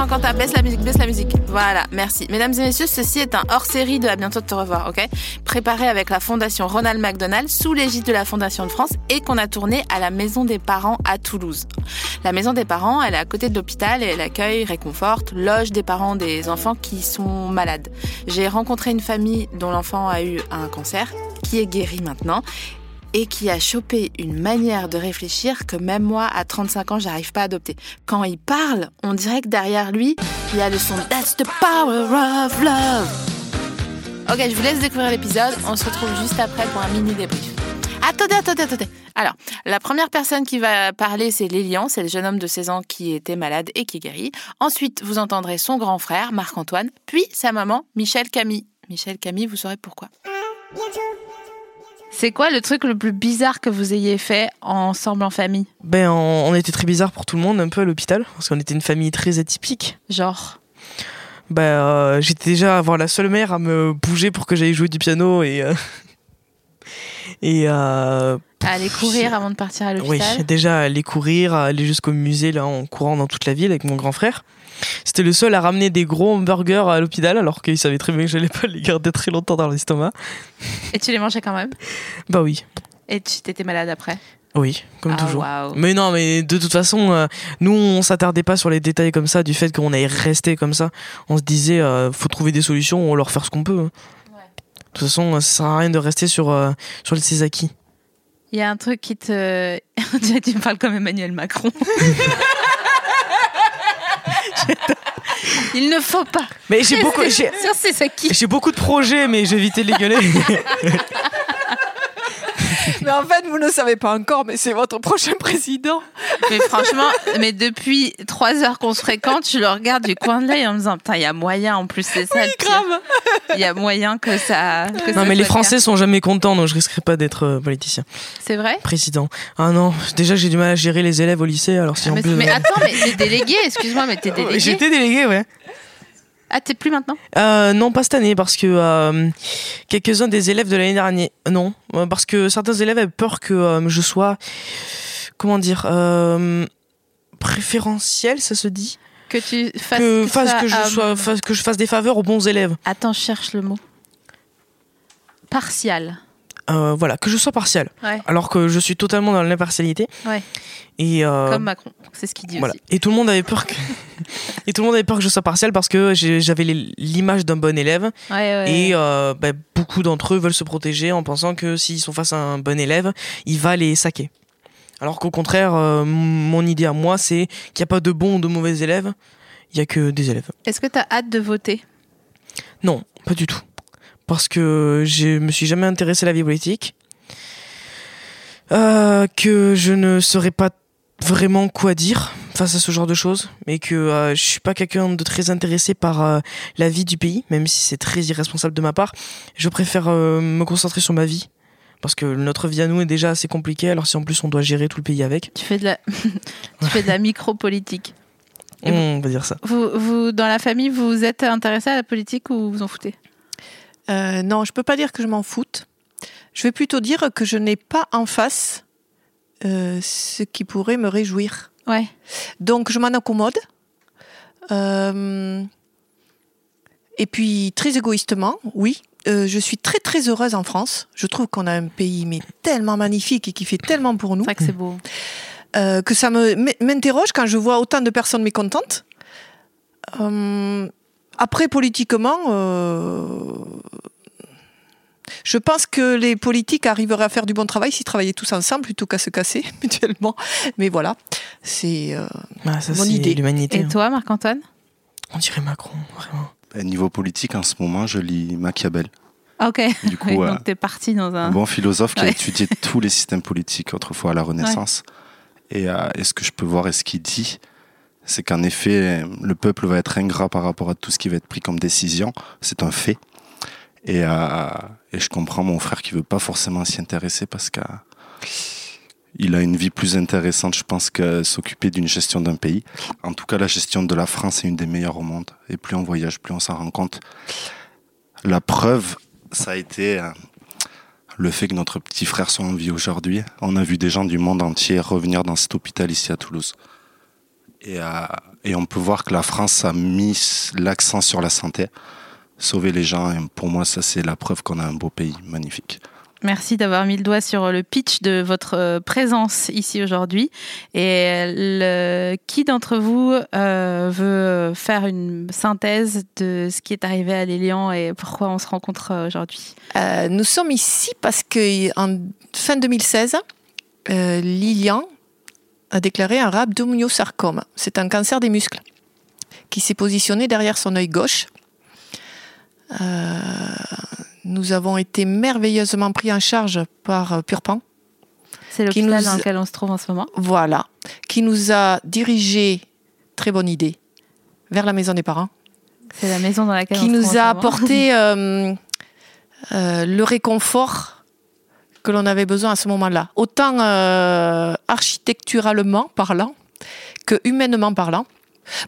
attends, attends, Quentin, baisse la musique, baisse la musique. Voilà, merci. Mesdames et messieurs, ceci est un hors-série de À bientôt de te revoir, ok? Préparé avec la Fondation Ronald McDonald sous l'égide de la Fondation de France et qu'on a tourné à la Maison des Parents à Toulouse. La Maison des Parents, elle est à côté de l'hôpital et elle accueille, réconforte, loge des parents des enfants qui sont malades. J'ai rencontré une famille dont l'enfant a eu un cancer, qui est guéri maintenant et qui a chopé une manière de réfléchir que même moi, à 35 ans, j'arrive pas à adopter. Quand il parle, on dirait que derrière lui, il y a le son That's the power of love. Ok, je vous laisse découvrir l'épisode. On se retrouve juste après pour un mini débrief. Attendez, attendez, attendez. Alors, la première personne qui va parler, c'est Lélian, c'est le jeune homme de 16 ans qui était malade et qui guérit. Ensuite, vous entendrez son grand frère, Marc-Antoine, puis sa maman, Michel Camille. Michel Camille, vous saurez pourquoi. C'est quoi le truc le plus bizarre que vous ayez fait ensemble en famille? Ben, on, on était très bizarre pour tout le monde, un peu à l'hôpital, parce qu'on était une famille très atypique. Genre? Ben, euh, j'étais déjà avoir la seule mère à me bouger pour que j'aille jouer du piano et. euh, et. euh, à aller courir avant de partir à oui, l'hôpital déjà aller courir, aller jusqu'au musée là en courant dans toute la ville avec mon grand frère. C'était le seul à ramener des gros hamburgers à l'hôpital alors qu'il savait très bien que j'allais pas les garder très longtemps dans l'estomac. Et tu les mangeais quand même Bah oui, Et tu t'étais malade après oui, comme Ah, toujours. Mais non, mais de toute façon, euh, nous, on s'attardait pas sur les détails comme ça, du fait qu'on allait rester comme ça. On se disait, euh, faut trouver des solutions, on va leur faire ce qu'on peut. hein. De toute façon, ça sert à rien de rester sur, euh, sur ses acquis. Il y a un truc qui te. Tu me parles comme Emmanuel Macron. Il ne faut pas. Mais j'ai beaucoup, j'ai beaucoup de projets, mais j'ai évité de les gueuler. Mais en fait, vous ne savez pas encore, mais c'est votre prochain président. Mais franchement, mais depuis trois heures qu'on se fréquente, je le regarde du coin de l'œil en me disant Putain, il y a moyen en plus, c'est ça le pire. Grave. Il y a moyen que ça. que ça non, mais les Français sont jamais contents, donc je risquerai pas d'être euh, politicien. C'est vrai? Président. Ah non, déjà j'ai du mal à gérer les élèves au lycée, alors si en mais, plus. mais attends, mais t'es délégué, excuse-moi, mais t'es délégué. J'étais délégué, ouais. Ah, t'es plus maintenant Euh, non, pas cette année, parce que euh, quelques-uns des élèves de l'année dernière, non, Euh, parce que certains élèves avaient peur que euh, je sois, comment dire, préférentiel, ça se dit, Que tu fasses. que, fasse, je sois, fasse- que je fasse des faveurs aux bons élèves. Attends, je cherche le mot. Partial. Euh, voilà, que je sois partial, Ouais, alors que je suis totalement dans l'impartialité. ouais. Et euh, Comme Macron. C'est ce qu'il dit Voilà. aussi. Et tout le monde avait peur que et tout le monde avait peur que je sois partial parce que j'avais l'image d'un bon élève Ouais, et euh, bah, beaucoup d'entre eux veulent se protéger en pensant que s'ils sont face à un bon élève, il va les saquer. Alors qu'au contraire, mon idée à moi, c'est qu'il n'y a pas de bons ou de mauvais élèves, il y a que des élèves. Est-ce que t'as hâte de voter? Non, pas du tout. Parce que je me suis jamais intéressé à la vie politique. Euh, que je ne saurais pas vraiment quoi dire face à ce genre de choses. Mais que euh, je suis pas quelqu'un de très intéressé par euh, la vie du pays, même si c'est très irresponsable de ma part. Je préfère euh, me concentrer sur ma vie. Parce que notre vie à nous est déjà assez compliquée, alors si en plus on doit gérer tout le pays avec, Tu fais de la, tu fais de la micro-politique. On va dire ça. Vous, vous, dans la famille, vous êtes intéressé à la politique ou vous en foutez? Euh, non, je peux pas dire que je m'en foute. Je vais plutôt dire que je n'ai pas en face euh, ce qui pourrait me réjouir. Ouais. Donc je m'en accommode. Euh, et puis très égoïstement, oui, euh, je suis très très heureuse en France. Je trouve qu'on a un pays mais tellement magnifique et qui fait tellement pour nous C'est que c'est beau. euh, que ça me m'interroge quand je vois autant de personnes mécontentes. Euh, après, politiquement, euh, je pense que les politiques arriveraient à faire du bon travail s'ils travaillaient tous ensemble plutôt qu'à se casser mutuellement. Mais voilà, c'est euh, Ah, Mon idée. l'humanité. Et hein. toi, Marc-Antoine? On dirait Macron, vraiment. À niveau politique, en ce moment, je lis Machiavel. Ok. Du coup, Oui, euh, donc t'es parti dans un. un bon philosophe qui a Ouais. étudié tous les systèmes politiques autrefois à la Renaissance. Et, euh, et ce que je peux voir et ce qu'il dit, c'est qu'en effet, le peuple va être ingrat par rapport à tout ce qui va être pris comme décision. C'est un fait. Et, euh, je comprends mon frère qui veut pas forcément s'y intéresser parce que il a une vie plus intéressante, je pense, que s'occuper d'une gestion d'un pays. En tout cas, la gestion de la France est une des meilleures au monde. Et plus on voyage, plus on s'en rend compte. La preuve, ça a été euh, le fait que notre petit frère soit en vie aujourd'hui. On a vu des gens du monde entier revenir dans cet hôpital ici à Toulouse. Et, euh, et on peut voir que la France a mis l'accent sur la santé, sauver les gens. Et pour moi, ça, c'est la preuve qu'on a un beau pays magnifique. Merci d'avoir mis le doigt sur le pitch de votre euh, présence ici aujourd'hui. Et le- qui d'entre vous euh, veut faire une synthèse de ce qui est arrivé à Lélian et pourquoi on se rencontre aujourd'hui? Euh, nous sommes ici parce que en fin 2016, euh, Lilian a déclaré un rhabdomyosarcome. C'est un cancer des muscles qui s'est positionné derrière son œil gauche. Euh, nous avons été merveilleusement pris en charge par euh, Purpan. C'est Qui l'hôpital nous- dans lequel on se trouve en ce moment. Voilà, qui nous a dirigés, très bonne idée, vers la maison des parents. C'est la maison dans laquelle qui on se nous trouve en a ce moment. apporté euh, euh, le réconfort que l'on avait besoin à ce moment-là. Autant euh, architecturalement parlant que humainement parlant.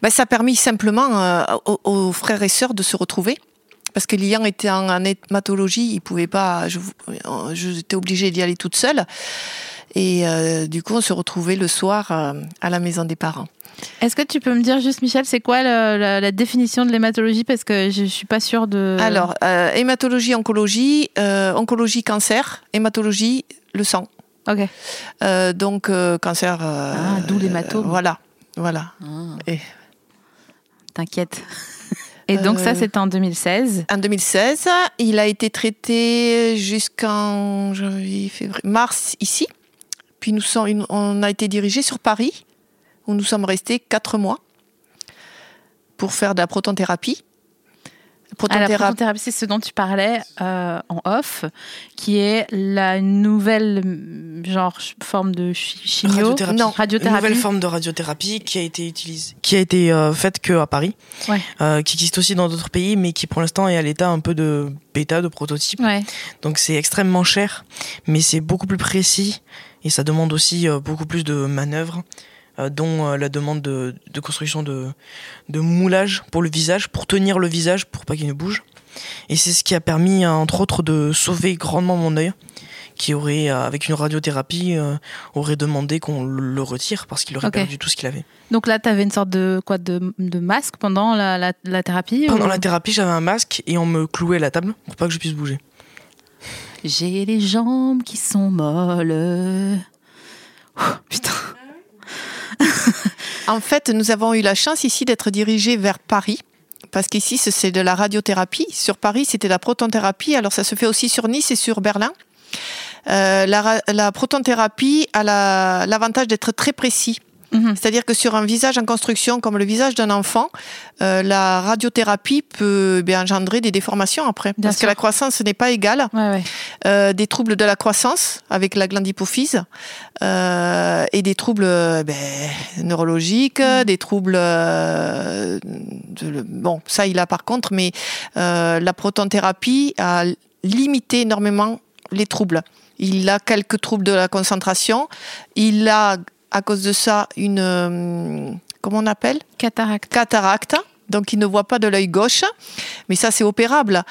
Ben, ça a permis simplement euh, aux, frères et sœurs de se retrouver. Parce que Lian était en, hématologie, il pouvait pas. J'étais obligée d'y aller toute seule. Et euh, du coup, on se retrouvait le soir à la maison des parents. Est-ce que tu peux me dire juste, Michel, c'est quoi le- la, la définition de l'hématologie? Parce que je suis pas sûre de. Alors, euh, hématologie, oncologie, euh, oncologie, cancer, hématologie, le sang. Ok. Euh, donc, euh, cancer. euh, Ah, d'où l'hématome. euh, voilà, voilà. Et T'inquiète. Et donc, ça, c'était en 2016. en 2016, il a été traité jusqu'en janvier, février, mars ici. Puis nous sommes, on a été dirigé sur Paris, où nous sommes restés quatre mois pour faire de la protonthérapie. Ah, la Protonthérapie. protothérapie, c'est ce dont tu parlais euh, en off, qui est la nouvelle genre forme de chi- chimio, Radiothérapie. Non. Une radiothérapie. nouvelle forme de radiothérapie qui a été utilisée, qui a été euh, faite que à Paris, Ouais. euh, qui existe aussi dans d'autres pays, mais qui pour l'instant est à l'état un peu de bêta, de prototype. Ouais. Donc c'est extrêmement cher, mais c'est beaucoup plus précis et ça demande aussi euh, beaucoup plus de manœuvres, dont euh, la demande de, de construction de, de moulage pour le visage, pour tenir le visage, pour pas qu'il ne bouge. Et c'est ce qui a permis, euh, entre autres, de sauver grandement mon œil, qui aurait, euh, avec une radiothérapie, euh, aurait demandé qu'on le retire parce qu'il aurait perdu tout ce qu'il avait. Donc là, tu avais une sorte de, quoi, de, de masque pendant la, la, la thérapie Pendant ou- la thérapie, j'avais un masque et on me clouait à la table pour pas que je puisse bouger. J'ai les jambes qui sont molles. Putain. En fait, nous avons eu la chance ici d'être dirigés vers Paris. Parce qu'ici, ce- c'est de la radiothérapie. Sur Paris, c'était la protonthérapie. Alors, ça se fait aussi sur Nice et sur Berlin. Euh, la, la protonthérapie a la- l'avantage d'être très précis. Mhm. C'est-à-dire que sur un visage en construction comme le visage d'un enfant, euh, la radiothérapie peut eh bien, engendrer des déformations après. Bien parce sûr. que la croissance n'est pas égale. Ouais, ouais. Euh, des troubles de la croissance avec la glande hypophyse euh, et des troubles euh, ben, neurologiques, des troubles euh, de- bon ça il a par contre mais euh, la protonthérapie a limité énormément les troubles. Il a quelques troubles de la concentration, il a à cause de ça une euh, comment on appelle? Cataracte. cataracte, donc il ne voit pas de l'œil gauche, mais ça c'est opérable.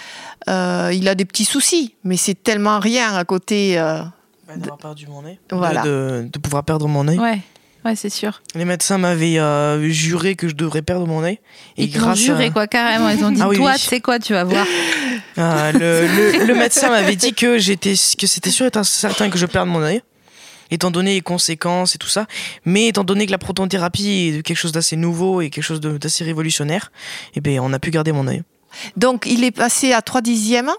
Euh, il a des petits soucis, mais c'est tellement rien à côté. euh, Bah, D'avoir perdu mon œil. Voilà. De, de- de pouvoir perdre mon œil. Ouais. Ouais, c'est sûr. Les médecins m'avaient euh, juré que je devrais perdre mon œil. Et Ils grâce juré, à... quoi, carrément. Ils ont dit, Ah oui, toi, oui. tu sais quoi, tu vas voir. Ah, le, le- le médecin m'avait dit que j'étais que c'était sûr et certain que je perde mon œil, étant donné les conséquences et tout ça. Mais étant donné que la protonthérapie est quelque chose d'assez nouveau et quelque chose d'assez révolutionnaire, eh ben on a pu garder mon œil. Donc il est passé à 3 dixièmes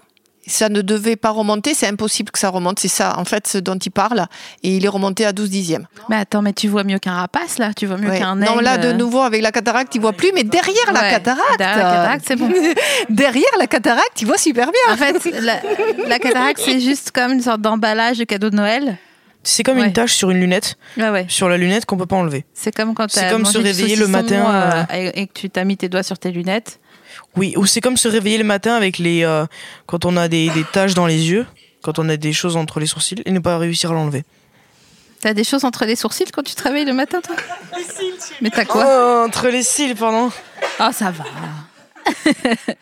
ça ne devait pas remonter, c'est impossible que ça remonte, c'est ça en fait ce dont il parle, et il est remonté à 12 dixièmes. Mais attends, mais tu vois mieux qu'un rapace là, tu vois mieux Ouais. qu'un non, aigle. là de nouveau avec la cataracte, il voit plus, mais derrière la cataracte, derrière la cataracte, c'est bon. derrière la cataracte, il voit super bien. En fait, la, la cataracte, c'est juste comme une sorte d'emballage de cadeau de Noël. C'est comme Ouais. une tache sur une lunette, Ouais, ouais. sur la lunette qu'on peut pas enlever. C'est comme quand C'est comme mangé se réveiller le matin, euh, et, et que tu t'as mis tes doigts sur tes lunettes. Oui, ou c'est comme se réveiller le matin avec les euh, quand on a des, des taches dans les yeux, quand on a des choses entre les sourcils et ne pas réussir à l'enlever. T'as des choses entre les sourcils quand tu te réveilles le matin, toi? Mais t'as quoi? Oh, entre les cils, pardon. Ah, ça va.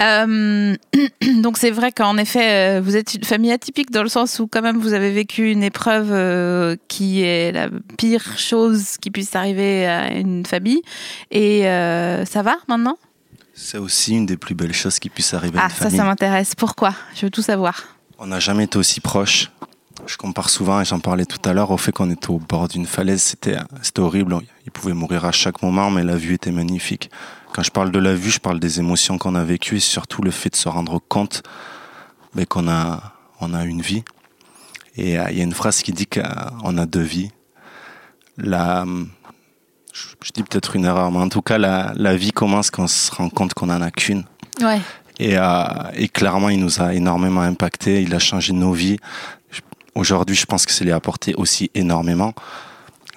Euh, donc c'est vrai qu'en effet, euh, vous êtes une famille atypique dans le sens où quand même vous avez vécu une épreuve euh, qui est la pire chose qui puisse arriver à une famille. Et euh, ça va maintenant? C'est aussi une des plus belles choses qui puissent arriver à Ah, une ça, famille. ça m'intéresse. Pourquoi? Je veux tout savoir. On n'a jamais été aussi proches. Je compare souvent, et j'en parlais tout à l'heure, au fait qu'on était au bord d'une falaise. C'était, c'était horrible. Il pouvait mourir à chaque moment, mais la vue était magnifique. Quand je parle de la vue, je parle des émotions qu'on a vécues et surtout le fait de se rendre compte ben, qu'on a, on a une vie. Et euh, il y a une phrase qui dit qu'on a deux vies. La, je, je dis peut-être une erreur, mais en tout cas, la, la vie commence quand on se rend compte qu'on en a qu'une. Ouais. Et, euh, et clairement, il nous a énormément impacté. Il a changé nos vies. Aujourd'hui, je pense que ça lui a apporté aussi énormément.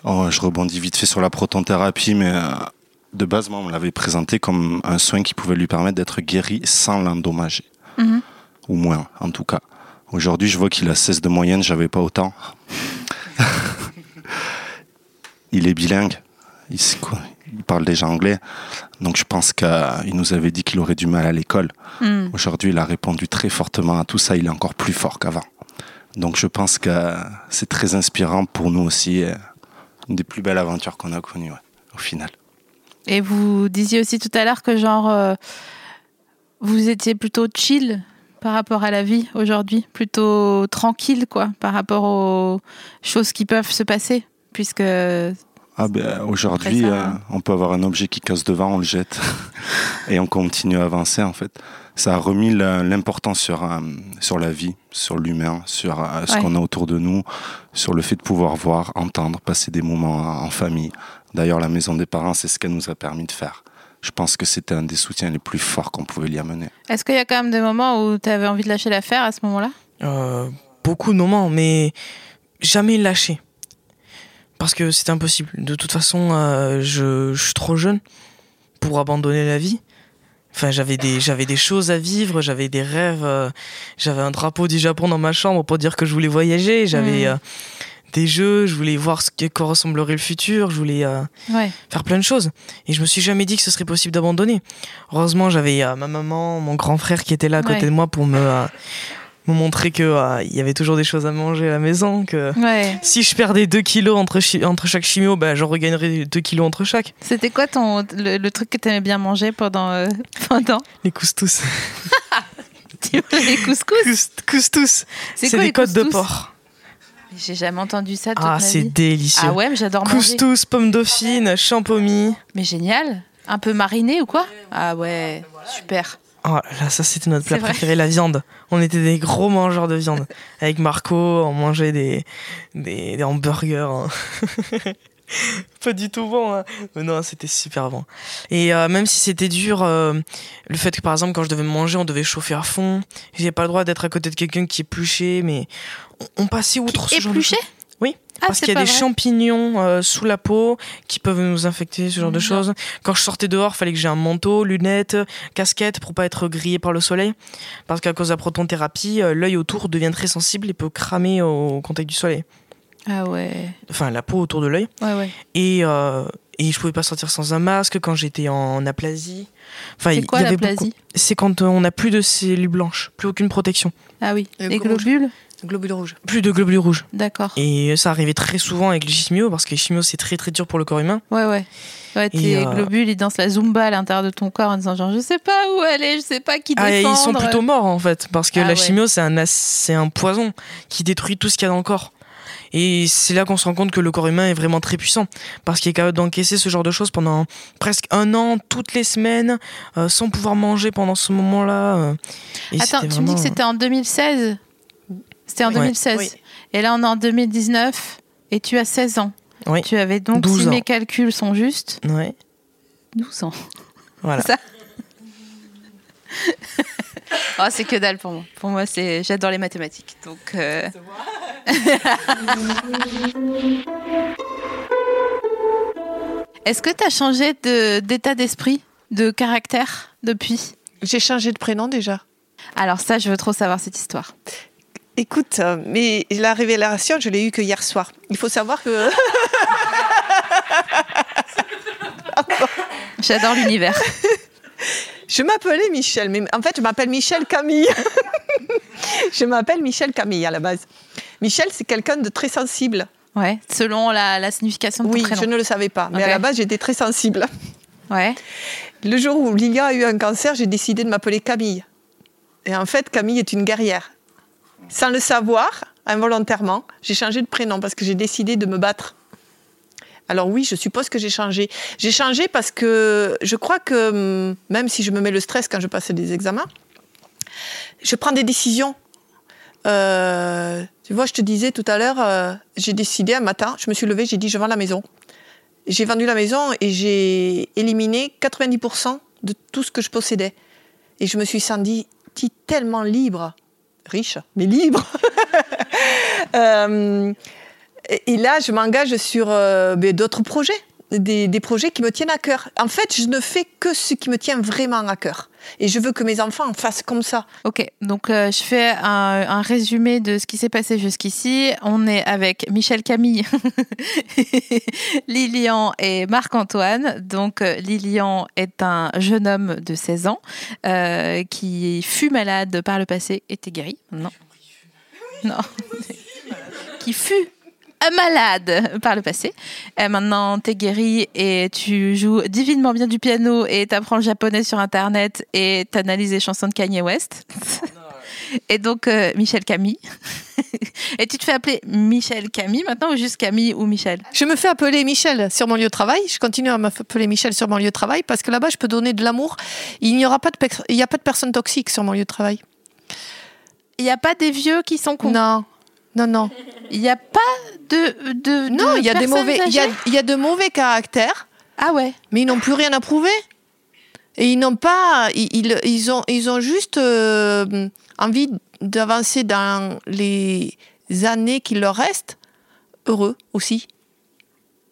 Oh, je rebondis vite fait sur la protonthérapie, mais euh, de base, moi, on me l'avait présenté comme un soin qui pouvait lui permettre d'être guéri sans l'endommager. Mhm. Ou moins, en tout cas. Aujourd'hui, je vois qu'il a 16 de moyenne, j'avais pas autant. il est bilingue. Il, sait quoi- il parle déjà anglais. Donc je pense qu'il nous avait dit qu'il aurait du mal à l'école. Hmm. Aujourd'hui, il a répondu très fortement à tout ça. Il est encore plus fort qu'avant. Donc je pense que c'est très inspirant pour nous aussi. euh, Une des plus belles aventures qu'on a connues, au final. Et vous disiez aussi tout à l'heure que genre euh, vous étiez plutôt chill par rapport à la vie aujourd'hui, plutôt tranquille quoi, par rapport aux choses qui peuvent se passer, puisque Ah ben, aujourd'hui, euh, on peut avoir un objet qui casse devant, on le jette et on continue à avancer en fait. Ça a remis l'importance sur, euh, sur la vie, sur l'humain, sur euh, ce Ouais. qu'on a autour de nous, sur le fait de pouvoir voir, entendre, passer des moments en, en famille. D'ailleurs, la maison des parents, c'est ce qu'elle nous a permis de faire. Je pense que c'était un des soutiens les plus forts qu'on pouvait y amener. est-ce qu'il y a quand même des moments où tu avais envie de lâcher l'affaire à ce moment-là? Euh, beaucoup de moments, mais jamais lâcher. Parce que c'est impossible. De toute façon, euh, je, je suis trop jeune pour abandonner la vie. Enfin, j'avais des, j'avais des choses à vivre, j'avais des rêves, euh, j'avais un drapeau du Japon dans ma chambre pour dire que je voulais voyager, j'avais Mm. euh, des jeux, je voulais voir ce que quoi ressemblerait le futur, je voulais Ouais. faire plein de choses. Et je me suis jamais dit que ce serait possible d'abandonner. Heureusement, j'avais ma maman, mon grand frère qui était là à côté de moi pour me, me montrer que euh, il y avait toujours des choses à manger à la maison, que Ouais. si je perdais 2 kilos entre, chi- entre chaque chimio, bah, j'en regagnerais 2 kilos entre chaque. C'était quoi ton le, le truc que tu aimais bien manger pendant euh, pendant Les couscous. les couscous Cous- couscous. C'est quoi des les côtes de porc. J'ai jamais entendu ça toute Ah, c'est délicieux. Ah ouais, mais j'adore manger. Couscous, pommes dauphines, champomis. Mais génial. Un peu mariné ou quoi? Ah ouais, super. Oh là, ça c'était notre plat préféré, la viande. On était des gros mangeurs de viande. Avec Marco, on mangeait des, des, des hamburgers. hein. Pas du tout bon, hein. mais non, c'était super bon. Et euh, même si c'était dur, euh, le fait que par exemple quand je devais manger, on devait chauffer à fond. J'ai pas le droit d'être à côté de quelqu'un qui épluchait, mais on, on passait outre ce genre de Épluché choses. Oui, Ah, parce qu'il y a des vrai. champignons euh, sous la peau qui peuvent nous infecter, ce genre de choses. Quand je sortais dehors, fallait que j'ai un manteau, lunettes, casquette pour pas être grillé par le soleil. Parce qu'à cause de la protonthérapie, euh, l'œil autour devient très sensible et peut cramer au contact du soleil. Ah ouais. Enfin, la peau autour de l'œil. Ouais ouais. Et, euh, et je pouvais pas sortir sans un masque quand j'étais en aplasie. Enfin, C'est il quoi y avait l'aplasie? Beaucoup- C'est quand on n'a plus de cellules blanches, plus aucune protection, Ah oui. Le Les rouge. Globules Globule rouge. plus de globules rouges. D'accord. Et ça arrivait très souvent avec les chimios parce que les chimios c'est très très dur pour le corps humain. Ouais ouais. Ouais, tes euh, globules, ils dansent la zumba à l'intérieur de ton corps en disant genre je sais pas où aller, je sais pas qui Ah, et défendre. ils sont plutôt morts en fait, parce que Ah la ouais. chimio c'est un, c'est un poison qui détruit tout ce qu'il y a dans le corps. Et c'est là qu'on se rend compte que le corps humain est vraiment très puissant, parce qu'il est capable d'encaisser ce genre de choses pendant presque un an, toutes les semaines, euh, sans pouvoir manger pendant ce moment-là. euh. Attends, tu me dis que c'était en 2016 C'était en Oui. 2016. Oui. Et là, on est en 2019 et tu as 16 ans. Oui. Tu avais donc, 12 si ans. mes calculs sont justes, Ouais, 12 ans. voilà. Ça. Oh, c'est que dalle pour moi. Pour moi, c'est j'adore les mathématiques. Donc, euh, est-ce que tu as changé de- d'état d'esprit, de caractère depuis? J'ai changé de prénom déjà. Alors ça, je veux trop savoir cette histoire. Écoute, euh, mais la révélation, je l'ai eue que hier soir. Il faut savoir que J'adore l'univers. je m'appelais Michel, mais en fait, je m'appelle Michel Camille. je m'appelle Michel Camille à la base. Michel, c'est quelqu'un de très sensible. Ouais, selon la, la signification de ton Oui, je ne le savais pas, mais à la base, j'étais très sensible. Ouais. Le jour où Lilia a eu un cancer, j'ai décidé de m'appeler Camille. Et en fait, Camille est une guerrière. Sans le savoir, involontairement, j'ai changé de prénom parce que j'ai décidé de me battre. Alors oui, je suppose que j'ai changé. J'ai changé parce que je crois que hum, même si je me mets le stress quand je passe des examens, je prends des décisions. Euh, tu vois, je te disais tout à l'heure, euh, j'ai décidé un matin, je me suis levée, j'ai dit je vends la maison. J'ai vendu la maison et j'ai éliminé 90% de tout ce que je possédais. Et je me suis sentie tellement libre, riche, mais libre. Euh, et là, je m'engage sur euh, ben, d'autres projets, des, des projets qui me tiennent à cœur. En fait, je ne fais que ce qui me tient vraiment à cœur. Et je veux que mes enfants fassent comme ça. Ok, donc euh, je fais un, un résumé de ce qui s'est passé jusqu'ici. On est avec Michel Camille, Lilian et Marc-Antoine. Donc euh, Lilian est un jeune homme de 16 ans euh, qui fut malade par le passé, était guéri. Non. Non. qui fut malade par le passé. Euh, maintenant, t'es guéri et tu joues divinement bien du piano et t'apprends le japonais sur Internet et t'analyses les chansons de Kanye West. et donc, euh, Michel Camille. et tu te fais appeler Michel Camille maintenant ou juste Camille ou Michel? Je me fais appeler Michel sur mon lieu de travail. Je continue à m'appeler Michel sur mon lieu de travail parce que là-bas, je peux donner de l'amour. Il n'y aura pas de, il y a pas de personnes toxiques sur mon lieu de travail. Il n'y a pas des vieux qui sont cons? Non, non, non. Il n'y a pas de. de Non, il y a des mauvais, il y a, il y a de mauvais caractères, Ah ouais. mais ils n'ont plus rien à prouver. Et ils n'ont pas, ils, ils- ils ont, ils ont juste euh, envie d'avancer dans les années qui leur restent, heureux aussi,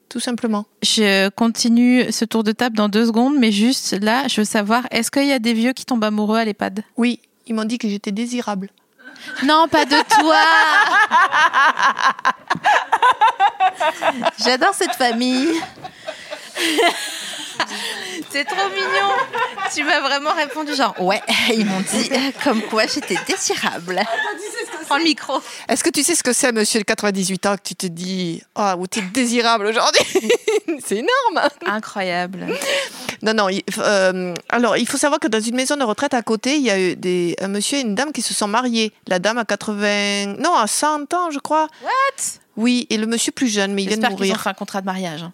tout simplement. Je continue ce tour de table dans deux secondes, mais juste là, je veux savoir, est-ce qu'il y a des vieux qui tombent amoureux à l'EHPAD? Oui, ils m'ont dit que j'étais désirable. Non, pas de toi J'adore cette famille. C'est trop mignon. Tu m'as vraiment répondu genre ouais, ils m'ont dit comme quoi j'étais désirable. Prends le micro. Est-ce que tu sais ce que c'est, monsieur de 98 ans, que tu te dis Ah, oh, tu es désirable aujourd'hui? C'est énorme Incroyable. Non, non. euh, alors, il faut savoir que dans une maison de retraite à côté, il y a eu des, un monsieur et une dame qui se sont mariés. La dame a 80. Non, à 100 ans, je crois. What? Oui, et le monsieur plus jeune, mais il vient de J'espère qu'ils ont mourir. fait un contrat de mariage. hein.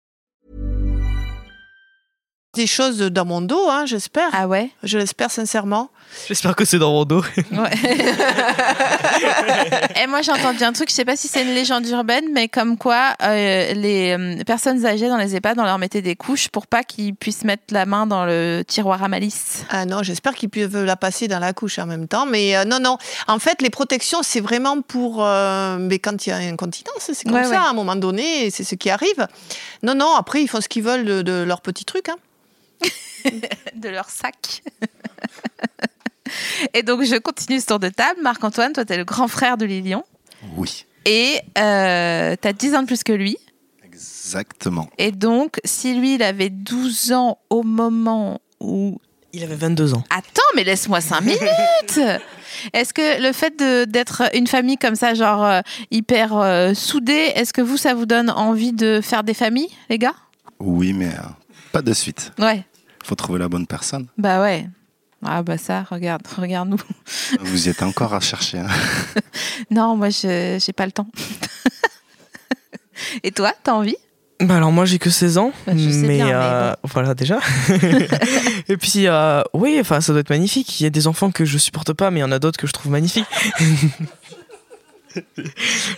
des choses dans mon dos, hein, j'espère. Ah ouais? Je l'espère sincèrement. J'espère que c'est dans mon dos. Ouais. Et moi j'ai entendu un truc, je sais pas si c'est une légende urbaine, mais comme quoi euh, les euh, personnes âgées dans les EHPAD, on leur mettait des couches pour pas qu'ils puissent mettre la main dans le tiroir à malice. Ah non, j'espère qu'ils peuvent la passer dans la couche en même temps. Mais euh, non, non. En fait, les protections, c'est vraiment pour. euh, mais quand il y a incontinence, c'est comme Ouais, ça, ouais. à un moment donné, c'est ce qui arrive. Non, non, après, ils font ce qu'ils veulent de, de leurs petits trucs. hein. De leur sac. Et donc, je continue ce tour de table. Marc-Antoine, toi, t'es le grand frère de Lilian. Oui, Et euh, t'as 10 ans de plus que lui. exactement. Et donc, si lui, il avait 12 ans au moment où Il avait 22 ans. Attends, mais laisse-moi cinq minutes. Est-ce que le fait de- d'être une famille comme ça, genre euh, hyper euh, soudée, est-ce que vous, ça vous donne envie de faire des familles, les gars? Oui, mais euh, pas de suite. Ouais. Faut trouver la bonne personne. Bah ouais. Ah bah ça, regarde, regarde-nous. Vous y êtes encore à chercher. hein. Non, moi, je j'ai pas le temps. Et toi, t'as envie? Bah alors moi j'ai que 16 ans, Bah, je sais mais, bien, mais euh, voilà déjà. et puis euh, oui, enfin ça doit être magnifique. Il y a des enfants que je supporte pas, mais il y en a d'autres que je trouve magnifiques.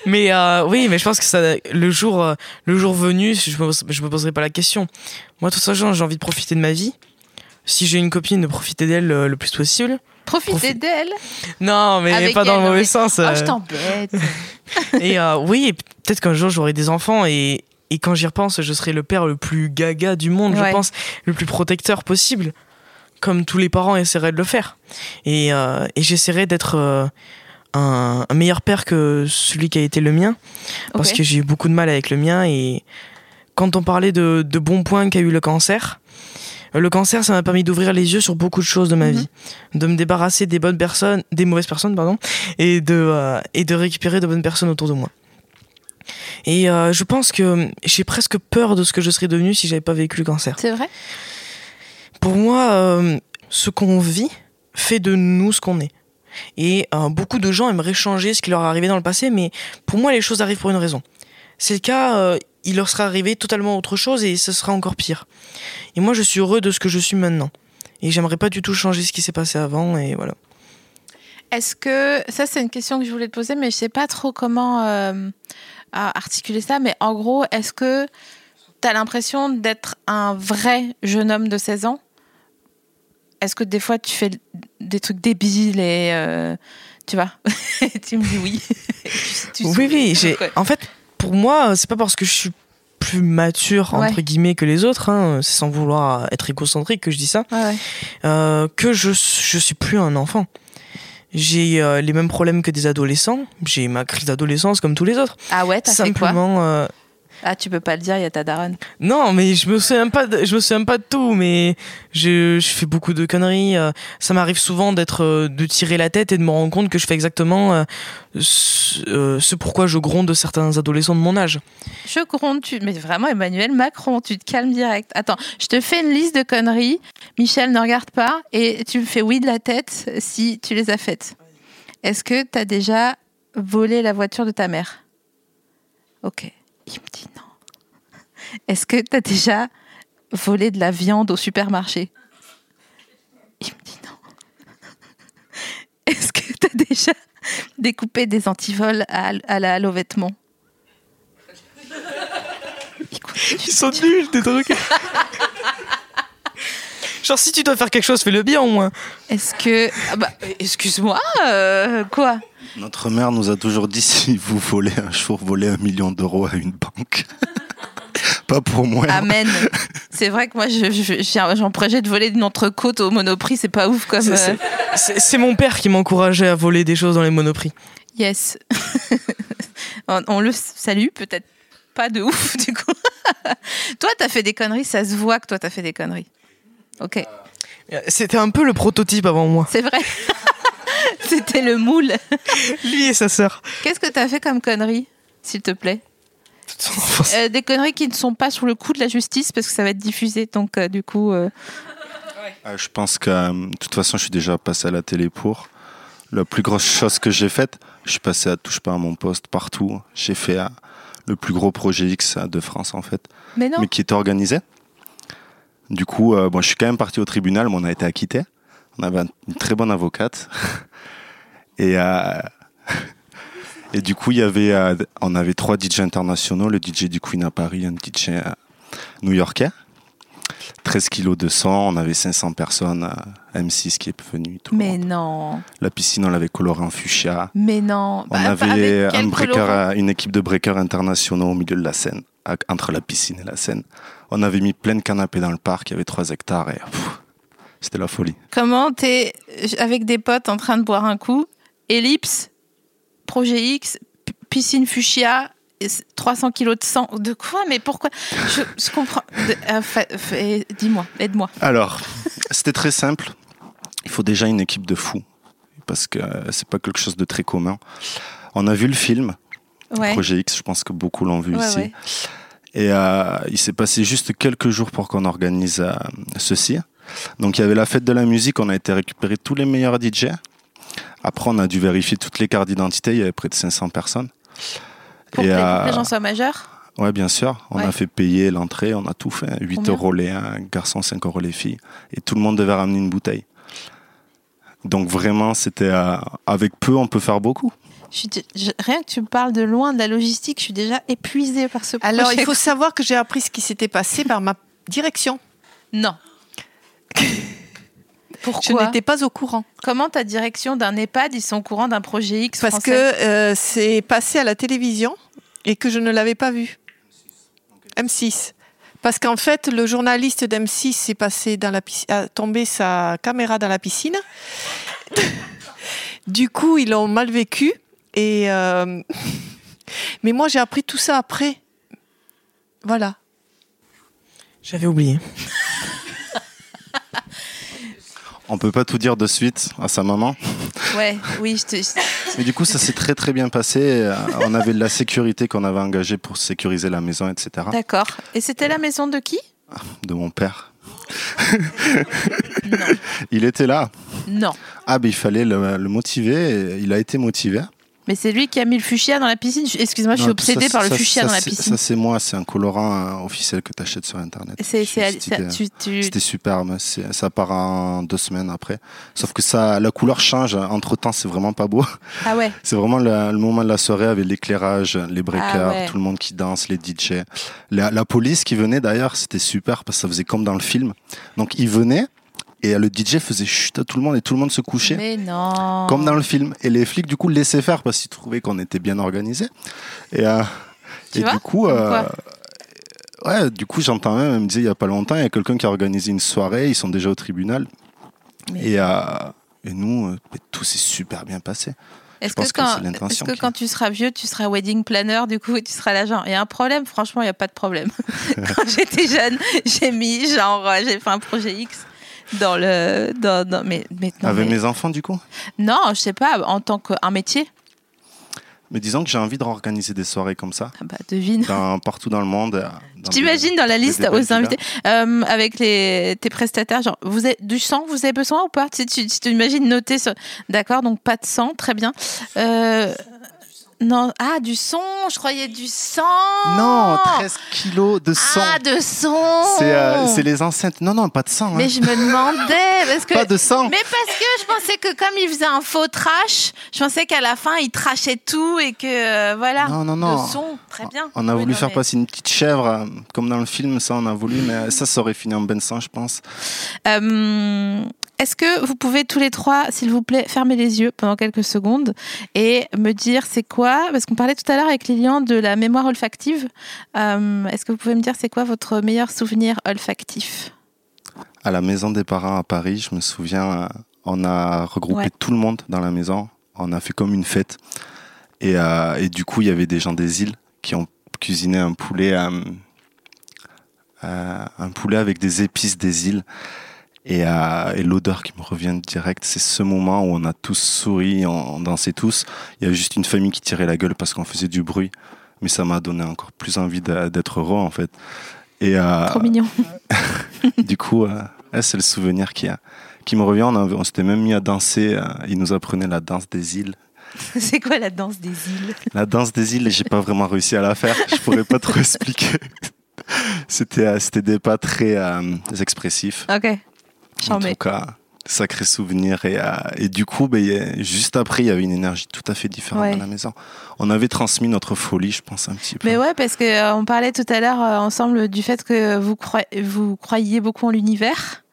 Mais euh, oui, mais je pense que ça, le jour, euh, le jour venu, je me, je me poserai pas la question. Moi, toute façon, j'ai envie de profiter de ma vie. Si j'ai une copine, de profiter d'elle euh, le plus possible. Profiter Profite. d'elle Non, mais Avec pas dans le mauvais mais- sens. Oh, je t'embête. Et euh, oui, peut-être qu'un jour j'aurai des enfants et, et quand j'y repense, je serai le père le plus gaga du monde, Ouais. je pense, le plus protecteur possible, comme tous les parents essaieraient de le faire. Et, euh, et j'essaierai d'être un, un meilleur père que celui qui a été le mien, parce que j'ai eu beaucoup de mal avec le mien. Et quand on parlait de, de bons points qu'a eu le cancer, le cancer, ça m'a permis d'ouvrir les yeux sur beaucoup de choses de ma Mhm. vie, de me débarrasser des bonnes personnes, des mauvaises personnes, pardon, et de, euh, et de récupérer de bonnes personnes autour de moi. Et euh, je pense que j'ai presque peur de ce que je serais devenu si j'avais pas vécu le cancer. C'est vrai? Pour moi, euh, ce qu'on vit fait de nous ce qu'on est. Et euh, beaucoup de gens aimeraient changer ce qui leur est arrivé dans le passé, mais pour moi, les choses arrivent pour une raison. C'est le cas, euh, il leur sera arrivé totalement autre chose et ce sera encore pire. Et moi, je suis heureux de ce que je suis maintenant. Et j'aimerais pas du tout changer ce qui s'est passé avant, et voilà. Est-ce que ça c'est une question que je voulais te poser, mais je sais pas trop comment euh, articuler ça. Mais en gros, est-ce que tu as l'impression d'être un vrai jeune homme de 16 ans? Est-ce que des fois tu fais des trucs débiles et euh, tu vois Tu me dis oui. Tu- tu Oui, oui. J'ai... En fait, pour moi, c'est pas parce que je suis plus mature, entre Ouais. guillemets, que les autres, hein, c'est sans vouloir être égocentrique que je dis ça, Ouais, ouais. euh, que je, je suis plus un enfant. J'ai euh, les mêmes problèmes que des adolescents. J'ai ma crise d'adolescence comme tous les autres. Ah ouais, t'as fait quoi? Simplement, euh, Ah, tu peux pas le dire, il y a ta daronne. non, mais je me souviens pas, de, je me souviens pas de tout, mais je, je fais beaucoup de conneries. euh, Ça m'arrive souvent d'être, euh, de tirer la tête et de me rendre compte que je fais exactement ce, euh, ce pourquoi je gronde certains adolescents de mon âge. Je gronde, tu... mais vraiment Emmanuel Macron, tu te calmes direct. Attends, je te fais une liste de conneries. Michel ne regarde pas et tu me fais oui de la tête si tu les as faites. Est-ce que tu as déjà volé la voiture de ta mère? Ok, il me dit non. Est-ce que tu as déjà volé de la viande au supermarché? Il me dit non. Est-ce que tu as déjà découpé des antivols à, à la Halo Vêtements? Il continue. Ils sont nuls, tes trucs. Genre, si tu dois faire quelque chose, fais-le bien au moins. Est-ce que. Ah bah, excuse-moi, euh, quoi? Notre mère nous a toujours dit si vous volez un jour, volez un million d'euros à une banque. Pas pour moi. Amen. C'est vrai que moi, je- je- projet de voler une entrecôte au monoprix, c'est pas ouf comme. C'est- euh, C'est mon père qui m'encourageait à voler des choses dans les monoprix. Yes. on, on le salue, peut-être pas de ouf, du coup. toi, t'as fait des conneries, ça se voit que toi, t'as fait des conneries. Ok, C'était un peu le prototype avant moi. c'est vrai. C'était le moule. Lui et sa sœur. Qu'est-ce que t'as fait comme conneries, s'il te plaît Euh, Des conneries qui ne sont pas sur le coup de la justice parce que ça va être diffusé, donc euh, du coup. euh, Ah, Je pense que euh, de toute façon, je suis déjà passé à la télé pour. La plus grosse chose que j'ai faite, je suis passé à Touche pas à mon poste partout. J'ai fait euh, le plus gros projet X de France en fait, Mais non. mais qui était organisé. Du coup, euh, bon, je suis quand même parti au tribunal, mais on a été acquitté. On avait un- une très bonne avocate. Et, euh, et du coup, il y avait, euh, on avait trois DJ internationaux, le DJ du Queen à Paris, un DJ euh, new-yorkais. 13 kilos de sang, on avait 500 personnes, euh, M6 qui est venu. Tout Mais non. La piscine, on l'avait colorée en fuchsia. Mais non. On Bah, avait un breaker, une équipe de breakers internationaux au milieu de la Seine, à- entre la piscine et la Seine. On avait mis plein de canapés dans le parc, il y avait 3 hectares et pff, C'était la folie. Comment t'es euh, avec des potes en train de boire un coup, ellipse, projet X, piscine fuchsia, et c- 300 kilos de sang. De quoi? Mais pourquoi? Je, je comprends. Euh, Dis-moi, aide-moi. Alors, c'était très simple. Il faut déjà une équipe de fous parce que euh, c'est pas quelque chose de très commun. On a vu le film Ouais. Projet X, je pense que beaucoup l'ont vu Ouais, ici. ouais. Et euh, il s'est passé juste quelques jours pour qu'on organise euh, ceci. Donc il y avait la fête de la musique, on a été récupérer tous les meilleurs DJ. Après, on a dû vérifier toutes les cartes d'identité, il y avait près de 500 personnes. Pour Et, que les, euh, les gens soient majeurs Ouais, bien sûr. On Ouais. a fait payer l'entrée, on a tout fait. 8 Combien euros les un garçons, 5 euros les filles. Et tout le monde devait ramener une bouteille. Donc vraiment, c'était euh, avec peu, on peut faire beaucoup. Je je- Rien que tu me parles de loin de la logistique, je suis déjà épuisée par ce projet. Alors, il faut savoir que j'ai appris ce qui s'était passé par ma direction. Non. Je Pourquoi n'étais pas au courant. Comment ta direction d'un EHPAD, ils sont au courant d'un projet X Parce que euh, c'est passé à la télévision et que je ne l'avais pas vu. M6. Parce qu'en fait, le journaliste d'M6 s'est passé dans la piscine, a tombé sa caméra dans la piscine. du coup, ils l'ont mal vécu. Et euh, mais moi, j'ai appris tout ça après. Voilà. J'avais oublié. On peut pas tout dire de suite à sa maman. Ouais, oui, je te. Mais du coup, ça s'est très très bien passé. Euh, On avait de la sécurité qu'on avait engagée pour sécuriser la maison, etc. D'accord. Et c'était la maison de qui? De mon père. Non. Il était là. Non. Ah, ben il fallait le, le motiver. Il a été motivé. Mais c'est lui qui a mis le fuchsia dans la piscine. Excuse-moi, je suis obsédée par le fuchsia dans la piscine. Ça, c'est moi. C'est un colorant euh, officiel que tu achètes sur Internet. C'est, c'est, C'était- superbe. C'est- Ça part en deux semaines après. Sauf que ça, la couleur change. Entre temps, c'est vraiment pas beau. Ah ouais. C'est vraiment le, moment de la soirée avec l'éclairage, les breakers, Ah tout le monde qui danse, les DJ. La, la police qui venait d'ailleurs, c'était super parce que ça faisait comme dans le film. Donc ils venaient et le DJ faisait chut à tout le monde et tout le monde se couchait. Mais non. Comme dans le film. Et les flics, du coup, laissaient faire parce qu'ils trouvaient qu'on était bien organisés. Et, euh, et du coup, euh, ouais, du coup, j'entends même, elle me disait il y a pas longtemps, il y a quelqu'un qui a organisé une soirée, ils sont déjà au tribunal. Mais- Et, euh, et nous, tout s'est super bien passé. Est-ce que, que quand, que qui- tu seras vieux, tu seras wedding planner, du coup, et tu seras l'agent? Il y a un problème Franchement, il n'y a pas de problème. quand j'étais jeune, j'ai mis, genre, j'ai fait un projet X dans le. Dans, dans- mais, mais, non, Avec mais- mes enfants, du coup? Non, je sais pas, en tant qu'un métier. Mais disons que j'ai envie de organiser des soirées comme ça, Ah bah, devine. dans- partout dans le monde. euh, dans Je t'imagine dans la liste aux invités, euh, avec les, tes prestataires, genre, vous avez du sang, vous avez besoin ou pas? Tu t'imagines noter sur... D'accord, donc pas de sang, très bien. Euh, non, ah, du son, je croyais du sang. Non, 13 kilos de sang. Ah, de c'est euh, c'est les enceintes. Non, non, pas de sang. hein. Mais je me demandais, parce que... Pas de sang. Mais parce que je pensais que comme il faisait un faux trash, je pensais qu'à la fin, il trachait tout et que, euh, voilà. Non, non, non. Le son, très bien. On a Oui, voulu non, faire mais- passer une petite chèvre, euh, comme dans le film, ça on a voulu, mais ça, ça aurait fini en ben sang, je pense. Euh, Est-ce que vous pouvez tous les trois, s'il vous plaît, fermer les yeux pendant quelques secondes et me dire c'est quoi Parce qu'on parlait tout à l'heure avec Lilian de la mémoire olfactive. Euh, Est-ce que vous pouvez me dire c'est quoi votre meilleur souvenir olfactif? À la maison des parents à Paris, je me souviens, euh, on a regroupé Ouais. tout le monde dans la maison. On a fait comme une fête. Et, euh, et du coup, il y avait des gens des îles qui ont cuisiné un poulet, euh, un poulet avec des épices des îles. Et, euh, et l'odeur qui me revient direct, c'est ce moment où on a tous souri, on, on dansait tous. Il y avait juste une famille qui tirait la gueule parce qu'on faisait du bruit. Mais ça m'a donné encore plus envie d'être heureux, en fait. Et, euh, Trop mignon. du coup, euh, c'est le souvenir qui, me revient. On, s'était même mis à danser. il nous apprenait la danse des îles. c'est quoi la danse des îles? La danse des îles, j'ai pas vraiment réussi à la faire. Je pourrais pas trop expliquer. C'était c'était des pas très euh, expressifs. Ok. En tout cas, sacré souvenir. Et, euh, et du coup, ben, juste après, il y avait une énergie tout à fait différente Ouais. dans la maison. On avait transmis notre folie, je pense, un petit peu. Mais ouais, parce que euh, on parlait tout à l'heure euh, ensemble du fait que vous, croy- vous croyiez beaucoup en l'univers.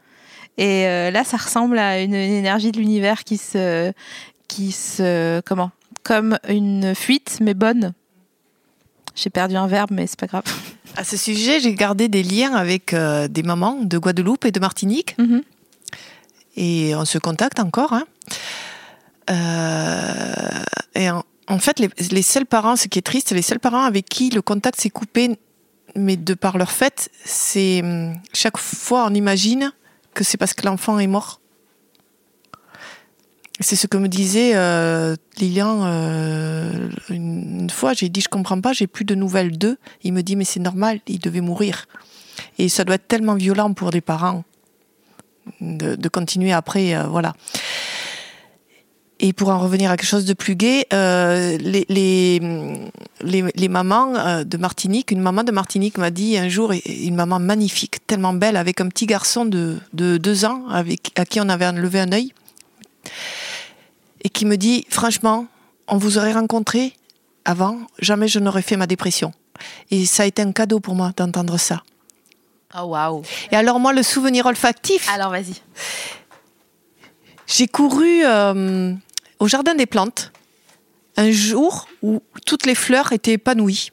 Et euh, là, ça ressemble à une, une énergie de l'univers qui se, qui se, comment, comme une fuite, mais bonne. J'ai perdu un verbe, mais c'est pas grave. À ce sujet, j'ai gardé des liens avec euh, des mamans de Guadeloupe et de Martinique. Mhm. Et on se contacte encore. hein. Euh, et en, fait, les, seuls parents, ce qui est triste, les seuls parents avec qui le contact s'est coupé, mais de par leur fait, c'est hum, chaque fois on imagine que c'est parce que l'enfant est mort. C'est ce que me disait euh, Lilian euh, une, une fois. J'ai dit je comprends pas, j'ai plus de nouvelles d'eux. Il me dit mais c'est normal, il devait mourir. Et ça doit être tellement violent pour des parents de, continuer après, euh, voilà. Et pour en revenir à quelque chose de plus gai, euh, les, les, les, mamans euh, de Martinique, une maman de Martinique m'a dit un jour, une maman magnifique, tellement belle, avec un petit garçon de, de deux ans, avec, à qui on avait enlevé un œil, et qui me dit, franchement, on vous aurait rencontré avant, jamais je n'aurais fait ma dépression. Et ça a été un cadeau pour moi d'entendre ça. Oh waouh. Et alors moi, le souvenir olfactif, Alors vas-y. j'ai couru euh, au jardin des plantes un jour où toutes les fleurs étaient épanouies.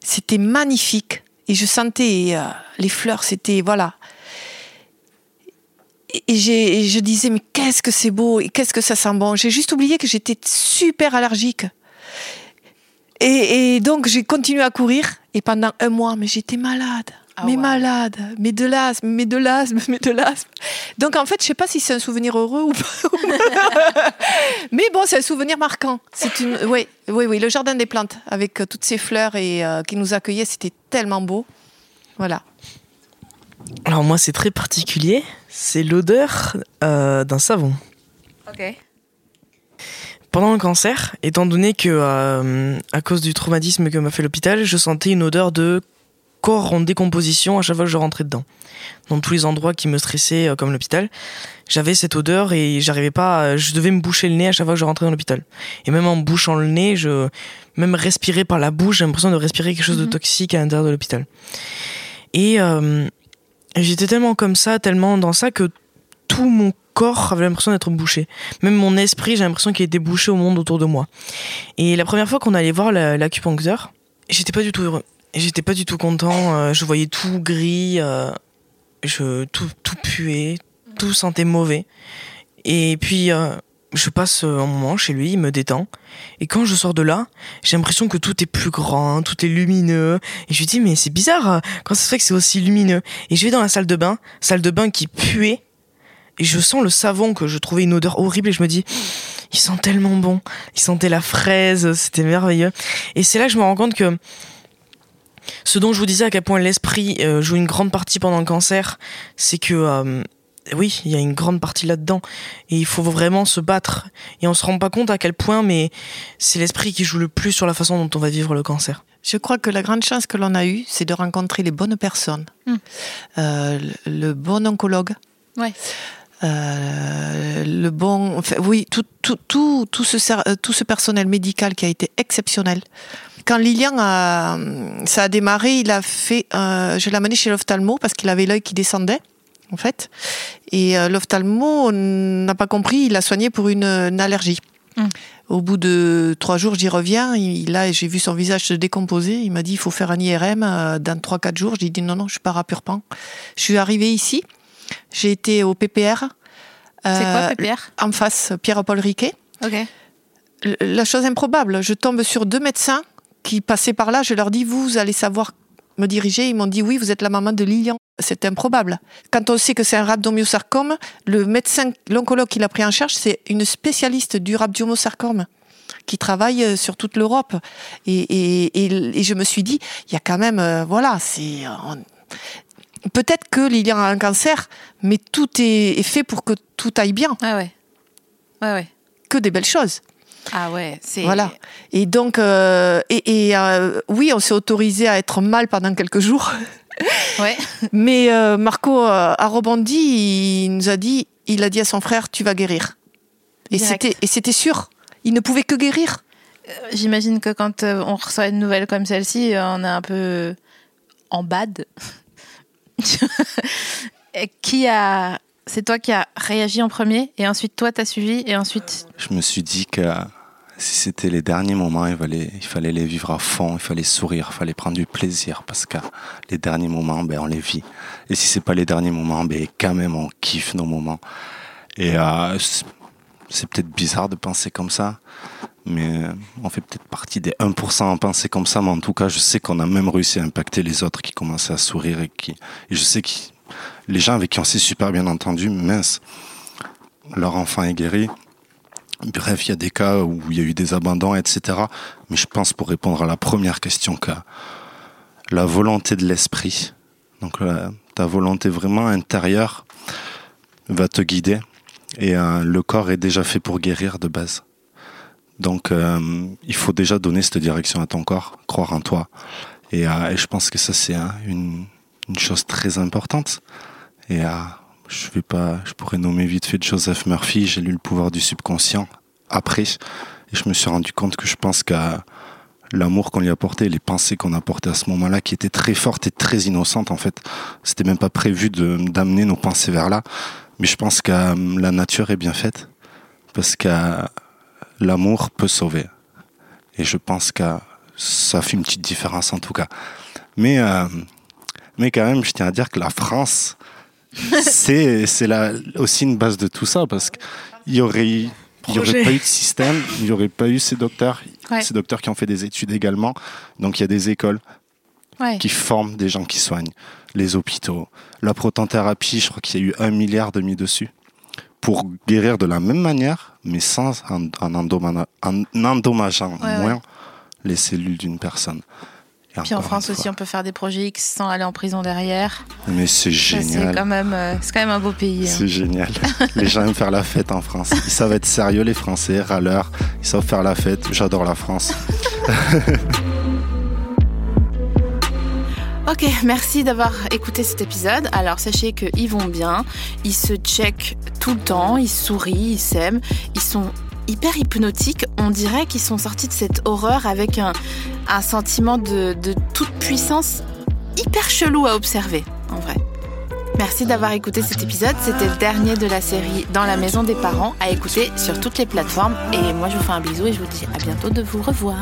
C'était magnifique et je sentais euh, les fleurs, c'était voilà. Et, et j'ai- et je disais mais qu'est-ce que c'est beau et qu'est-ce que ça sent bon. J'ai juste oublié que j'étais super allergique. Et, et donc j'ai continué à courir et pendant un mois, mais j'étais malade. Ah mais ouais. malade, mais de l'asthme, mais de l'asthme, mais de l'asthme. Donc en fait, je sais pas si c'est un souvenir heureux ou pas. mais bon, c'est un souvenir marquant. C'est une, oui, oui, oui, le jardin des plantes avec euh, toutes ces fleurs et euh, qui nous accueillait, c'était tellement beau. Voilà. Alors moi, c'est très particulier. C'est l'odeur euh, d'un savon. Ok. Pendant le cancer, étant donné que, euh, à cause du traumatisme que m'a fait l'hôpital, je sentais une odeur de corps en décomposition à chaque fois que je rentrais dedans. Dans tous les endroits qui me stressaient, euh, comme l'hôpital, j'avais cette odeur et j'arrivais pas, à- je devais me boucher le nez à chaque fois que je rentrais dans l'hôpital. Et même en bouchant le nez, je, même respirer par la bouche, j'ai l'impression de respirer quelque chose de toxique à l'intérieur de l'hôpital. Et euh, j'étais tellement comme ça, tellement dans ça que tout mon corps avait l'impression d'être bouché. Même mon esprit, j'ai l'impression qu'il était bouché au monde autour de moi. Et la première fois qu'on allait voir la- l'acupuncteur, j'étais pas du tout heureux. J'étais pas du tout content. euh, je voyais tout gris, euh, je, tout, tout puait, tout sentait mauvais. Et puis, euh, je passe un moment chez lui, il me détend. Et quand je sors de là, j'ai l'impression que tout est plus grand, tout est lumineux. Et je lui dis, mais c'est bizarre, quand ça se fait que c'est aussi lumineux Et je vais dans la salle de bain, salle de bain qui puait. Et je sens le savon que je trouvais une odeur horrible et je me dis, il sent tellement bon. Il sentait la fraise, c'était merveilleux. Et c'est là que je me rends compte que ce dont je vous disais à quel point l'esprit euh, joue une grande partie pendant le cancer, c'est que euh, oui, il y a une grande partie là-dedans et il faut vraiment se battre. Et on se rend pas compte à quel point, mais c'est l'esprit qui joue le plus sur la façon dont on va vivre le cancer. Je crois que la grande chance que l'on a eue, c'est de rencontrer les bonnes personnes. Hmm. Euh, le, bon oncologue. Ouais. Euh, le bon, enfin, oui, tout, tout, tout, tout, ce, tout ce personnel médical qui a été exceptionnel. Quand Lilian a, ça a démarré, il a fait, euh, je l'ai amené chez l'ophtalmo parce qu'il avait l'œil qui descendait, en fait. Et euh, l'ophtalmo n'a pas compris, il l'a soigné pour une, une allergie. Mm. Au bout de trois jours, j'y reviens. Il, là, j'ai vu son visage se décomposer. Il m'a dit, il faut faire un IRM euh, dans trois, quatre jours. J'ai dit, non, non, je pars à Purpan. Je suis arrivée ici. J'ai été au PPR. C'est quoi PPR En face, Pierre-Paul Riquet. Ok. Le- La chose improbable, je tombe sur deux médecins qui passaient par là. Je leur dis, vous, allez savoir me diriger. Ils m'ont dit, oui, vous êtes la maman de Lilian. C'est improbable. Quand on sait que c'est un rhabdomyosarcome, le médecin, l'oncologue qui l'a pris en charge, c'est une spécialiste du rhabdomyosarcome qui travaille euh, sur toute l'Europe. Et, et, et, et je me suis dit, il y a quand même, euh, voilà, c'est... euh, on- Peut-être que Lilian a un cancer, mais tout est, est fait pour que tout aille bien, Ah ouais. Ouais ouais. que des belles choses. Ah ouais. C'est. Voilà. Et donc, euh, et, et, euh, oui, on s'est autorisé à être mal pendant quelques jours. Ouais. Mais euh, Marco a rebondi, il nous a dit, il a dit à son frère, tu vas guérir. Et c'était, et c'était sûr. Il ne pouvait que guérir. J'imagine que quand on reçoit une nouvelle comme celle-ci, on est un peu en bad. Qui a. C'est toi qui as réagi en premier et ensuite toi t'as suivi et ensuite. Je me suis dit que si c'était les derniers moments, il fallait, il fallait les vivre à fond, il fallait sourire, il fallait prendre du plaisir parce que les derniers moments, ben, on les vit. Et si c'est pas les derniers moments, ben, quand même, on kiffe nos moments. Et euh, c'est- peut-être bizarre de penser comme ça, mais on fait peut-être partie des 1% à penser comme ça, mais en tout cas, je sais qu'on a même réussi à impacter les autres qui commençaient à sourire et qui, et je sais que les gens avec qui on s'est super bien entendu, mince, leur enfant est guéri. Bref, il y a des cas où il y a eu des abandons, etc. Mais je pense pour répondre à la première question que la volonté de l'esprit, donc la- ta volonté vraiment intérieure va te guider et euh, le corps est déjà fait pour guérir de base. Donc euh, il faut déjà donner cette direction à ton corps, croire en toi. Et, euh, je pense que ça c'est hein, une, chose très importante. Et euh, je vais pas, je pourrais nommer vite fait Joseph Murphy. J'ai lu le pouvoir du subconscient après et je me suis rendu compte que je pense qu'à l'amour qu'on lui a porté, les pensées qu'on a portées à ce moment-là, qui étaient très fortes et très innocentes en fait. C'était même pas prévu d'amener nos pensées vers là, mais je pense que la nature est bien faite parce que l'amour peut sauver. Et je pense que ça fait une petite différence en tout cas. Mais euh, mais quand même, je tiens à dire que la France, c'est aussi une base de tout ça parce qu'il y aurait il y aurait pas eu de système, il y aurait pas eu ces docteurs, Ouais. ces docteurs qui ont fait des études également. Donc il y a des écoles Ouais. qui forment des gens qui soignent, les hôpitaux, la protonthérapie, je crois qu'il y a eu un milliard de mis dessus pour guérir de la même manière, mais sans en endommageant Ouais, moins les cellules d'une personne. Et Puis en France aussi, on peut faire des projets X sans aller en prison derrière. Mais c'est Ça, C'est génial. quand même, euh, c'est quand même un beau pays. hein. C'est génial. les gens aiment faire la fête en France. Ils savent être sérieux, les Français, râleurs. Ils savent faire la fête. J'adore la France. Ok, merci d'avoir écouté cet épisode. Alors sachez qu'ils vont bien, ils se checkent tout le temps, ils sourient, ils s'aiment, ils sont hyper hypnotiques. On dirait qu'ils sont sortis de cette horreur avec un, sentiment de toute puissance hyper chelou à observer, en vrai. Merci d'avoir écouté cet épisode. C'était le dernier de la série Dans la maison des parents à écouter sur toutes les plateformes. Et moi, je vous fais un bisou et je vous dis à bientôt de vous revoir.